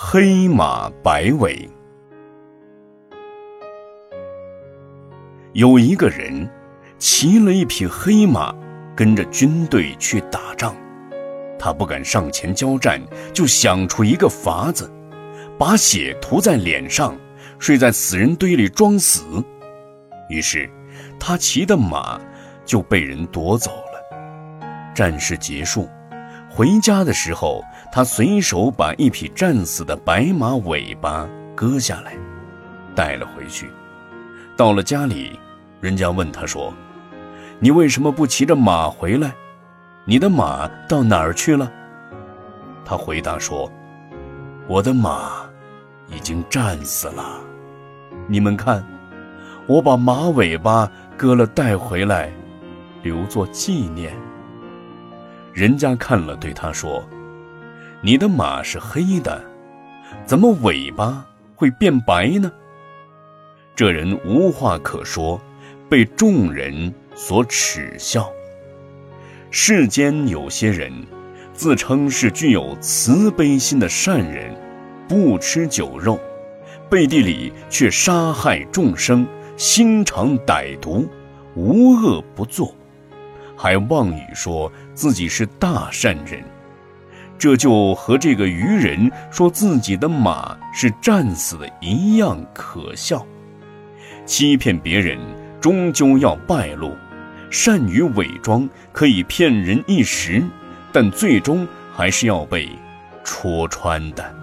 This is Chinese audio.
黑马白尾。有一个人骑了一匹黑马，跟着军队去打仗。他不敢上前交战，就想出一个法子，把血涂在脸上，睡在死人堆里装死。于是，他骑的马就被人夺走了。战事结束。回家的时候，他随手把一匹战死的白马尾巴割下来，带了回去。到了家里，人家问他说：“你为什么不骑着马回来？你的马到哪儿去了？”他回答说：“我的马已经战死了。你们看，我把马尾巴割了带回来，留作纪念。”人家看了，对他说：“你的马是黑的，怎么尾巴会变白呢？”这人无话可说，被众人所耻笑。世间有些人，自称是具有慈悲心的善人，不吃酒肉，背地里却杀害众生，心肠歹毒，无恶不作。还妄语说自己是大善人，这就和这个愚人说自己的马是战死的一样可笑。欺骗别人终究要败露，善于伪装可以骗人一时，但最终还是要被戳穿的。